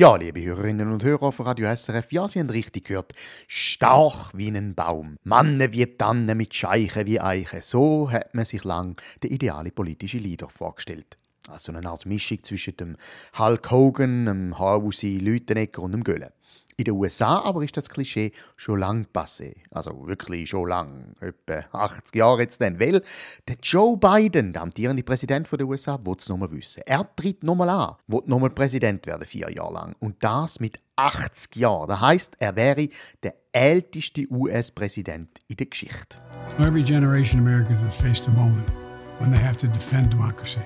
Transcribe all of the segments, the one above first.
Ja, liebe Hörerinnen und Hörer von Radio SRF, ja, Sie haben richtig gehört. Stark wie ein Baum. Manne wie Tannen mit Scheichen wie Eichen. So hat man sich lang den ideale politische Leader vorgestellt. Also eine Art Mischung zwischen dem Hulk Hogan, dem Hausi Leutenegger und dem Gölle. In den USA aber ist das Klischee schon lang passé. Also wirklich schon lang. Etwa 80 Jahre jetzt dann. Weil der Joe Biden, der amtierende Präsident der USA, will es nochmal wissen. Er tritt nochmal an, will nochmal Präsident werden, vier Jahre lang. Und das mit 80 Jahren. Das heißt, er wäre der älteste US-Präsident in der Geschichte. Every generation Americans has faced a moment when they have to defend democracy.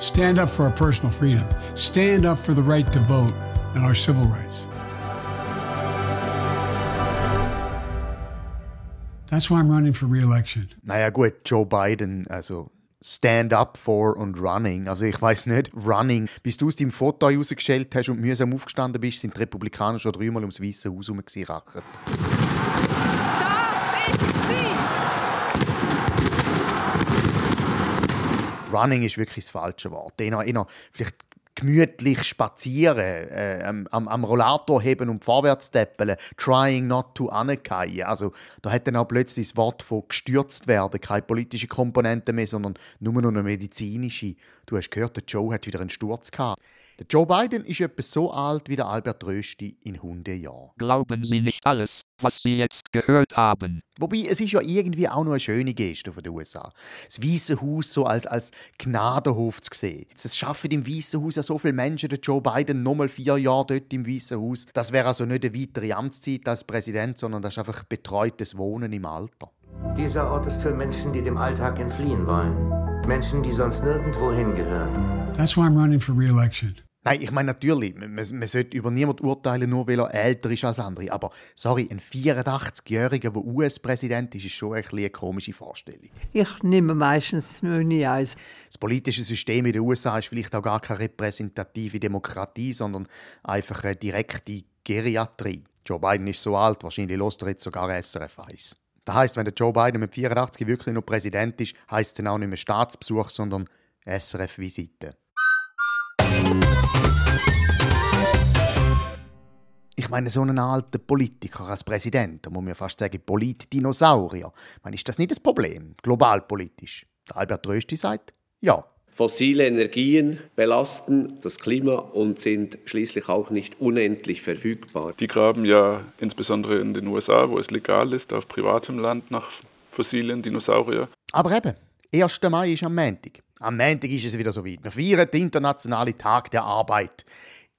Stand up for our personal freedom. Stand up for the right to vote and our civil rights. That's why I'm running for re-election. Naja gut, Joe Biden, also Stand up for und running. Also ich weiß nicht, running. Bis du aus deinem Foto rausgestellt hast und mühsam aufgestanden bist, sind die Republikaner schon dreimal ums Weiße Haus herumgerackert. Das ist sie! Running ist wirklich das falsche Wort. Eher, eher vielleicht gemütlich spazieren, äh, am, am, Rollator heben und vorwärts täppeln, trying not to anerkennen. Also da hat dann auch plötzlich das Wort von gestürzt werden keine politische Komponente mehr, sondern nur noch eine medizinische. Du hast gehört, der Joe hat wieder einen Sturz gehabt. Der Joe Biden ist etwa so alt wie der Albert Rösti in 100 Jahren. Glauben Sie nicht alles, was Sie jetzt gehört haben. Wobei, es ist ja irgendwie auch noch eine schöne Geste von den USA. Das Weiße Haus so als, als Gnadenhof zu sehen. Es schaffen im Weißen Haus ja so viele Menschen, der Joe Biden nochmal vier Jahre dort im Weißen Haus. Das wäre also nicht eine weitere Amtszeit als Präsident, sondern das ist einfach betreutes Wohnen im Alter. Dieser Ort ist für Menschen, die dem Alltag entfliehen wollen. Menschen, die sonst nirgendwo hingehören. That's why I'm running for re-election. Nein, ich meine natürlich, man, man sollte über niemanden urteilen, nur weil er älter ist als andere. Aber sorry, ein 84-Jähriger, der US-Präsident ist, ist schon ein eine komische Vorstellung. Ich nehme meistens Müni eins. Das politische System in den USA ist vielleicht auch gar keine repräsentative Demokratie, sondern einfach eine direkte Geriatrie. Joe Biden ist so alt, wahrscheinlich lässt er jetzt sogar SRF 1. Das heisst, wenn der Joe Biden mit 84 wirklich noch Präsident ist, heisst es dann auch nicht mehr Staatsbesuch, sondern SRF-Visite. Ich meine, so einen alten Politiker als Präsident, da muss man fast sagen, Politdinosaurier. Ich meine, ist das nicht das Problem, globalpolitisch? Der Albert Rösti sagt, ja. Fossile Energien belasten das Klima und sind schließlich auch nicht unendlich verfügbar. Die graben ja insbesondere in den USA, wo es legal ist, auf privatem Land nach fossilen Dinosaurier. Aber eben, 1. Mai ist am Montag. Am Montag ist es wieder so weit. Wir feiern den internationalen Tag der Arbeit,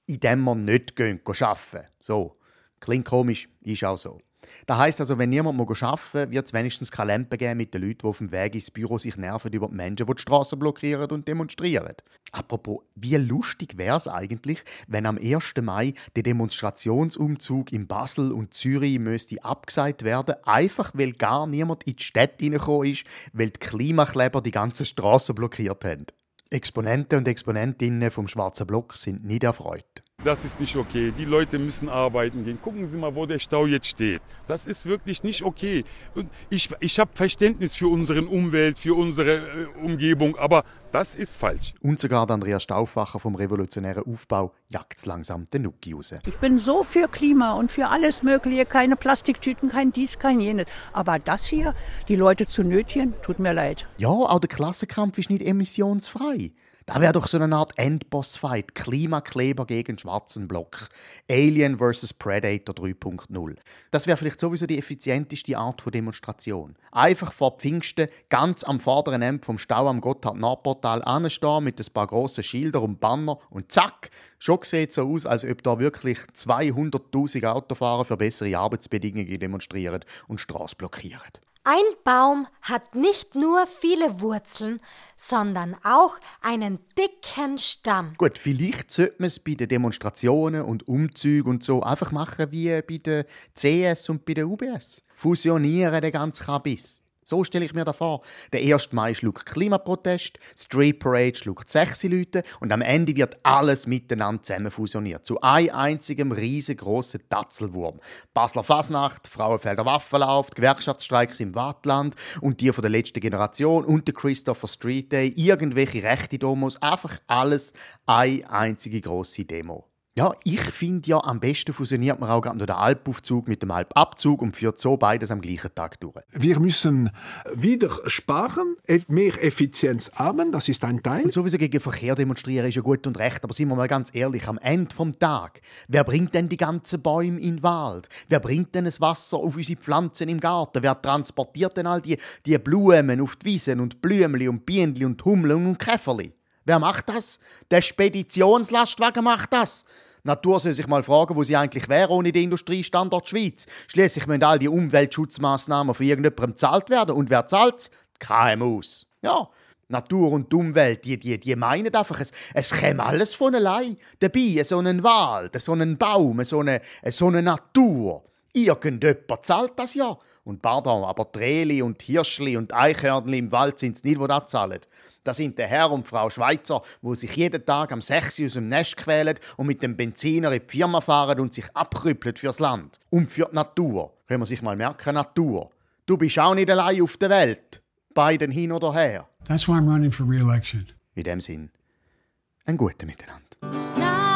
in dem wir nicht gehen, arbeiten. So, klingt komisch, ist auch so. Das heisst also, wenn niemand mehr arbeiten wird es wenigstens keine Lampen geben mit den Leuten, die auf dem Weg ins Büro sich nerven über die Menschen, die die Straßen blockieren und demonstrieren. Apropos, wie lustig wäre es eigentlich, wenn am 1. Mai der Demonstrationsumzug in Basel und Zürich müsste abgesagt werden, einfach weil gar niemand in die Stadt reingekommen ist, weil die Klimakleber die ganze Straße blockiert haben. Exponenten und Exponentinnen vom Schwarzen Block sind nicht erfreut. Das ist nicht okay. Die Leute müssen arbeiten gehen. Gucken Sie mal, wo der Stau jetzt steht. Das ist wirklich nicht okay. Und ich, ich habe Verständnis für unsere Umwelt, für unsere äh, Umgebung, aber das ist falsch. Und sogar der Andreas Stauffacher vom Revolutionären Aufbau jagt langsam den Nuki raus. Ich bin so für Klima und für alles Mögliche. Keine Plastiktüten, kein dies, kein jenes. Aber das hier, die Leute zu nötigen, tut mir leid. Ja, auch der Klassenkampf ist nicht emissionsfrei. Da wäre doch so eine Art Endboss-Fight. Klimakleber gegen schwarzen Block. Alien vs. Predator 3.0. Das wäre vielleicht sowieso die effizienteste Art von Demonstration. Einfach vor Pfingsten ganz am vorderen Ende vom Stau am Gotthard-Nordportal anstehen mit ein paar grossen Schildern und Banner und zack, schon sieht so aus, als ob da wirklich 200.000 Autofahrer für bessere Arbeitsbedingungen demonstrieren und Straße blockieren. Ein Baum hat nicht nur viele Wurzeln, sondern auch einen dicken Stamm. Gut, vielleicht sollte man es bei den Demonstrationen und Umzügen und so einfach machen wie bei der CS und bei der UBS. Fusionieren den ganzen Kabis. So stelle ich mir das vor. Der 1. Mai schluckt Klimaprotest, Street Parade schluckt sechs Leute und am Ende wird alles miteinander zusammen fusioniert. Zu einem einzigem riesengroßen Tatzelwurm. Basler Fasnacht, Frauenfelder Waffenlauf, Gewerkschaftsstreiks im Wattland und die von der letzten Generation und der Christopher Street Day, irgendwelche rechte Domos, einfach alles eine einzige große Demo. Ja, ich finde ja, am besten fusioniert man auch gerade den Alpaufzug mit dem Alpabzug und führt so beides am gleichen Tag durch. Wir müssen wieder sparen, mehr Effizienz haben, das ist ein Teil. Und sowieso gegen Verkehr demonstrieren ist ja gut und recht, aber sind wir mal ganz ehrlich, am Ende vom Tag, wer bringt denn die ganzen Bäume in den Wald? Wer bringt denn das Wasser auf unsere Pflanzen im Garten? Wer transportiert denn all die, die Blumen auf die Wiesen und Blümli und Bienenli und Hummeln und Käferli? Wer macht das? Der Speditionslastwagen macht das. Natur soll sich mal fragen, wo sie eigentlich wäre ohne den Industriestandort Schweiz. Schließlich müssen all die Umweltschutzmaßnahmen von irgendjemandem bezahlt werden. Und wer zahlt KMUs. Ja, Natur und die Umwelt, die, die, die meinen einfach, es, es käme alles von allein. Dabei, so einen Wald, so einen Baum, so eine, so eine Natur. Irgendjemand zahlt das ja. Und pardon, aber Treli und Hirschli und Eichhörnli im Wald sind es nicht, die das zahlen. Das sind der Herr und Frau Schweizer, wo sich jeden Tag am 6 aus dem Nest quälen und mit dem Benziner in die Firma fahren und sich abkrüppeln fürs Land und für die Natur. Können wir sich mal merken, Natur. Du bist auch nicht allein auf der Welt. Beiden hin oder her. That's why I'm running for re-election. In dem Sinn, ein guten Miteinander.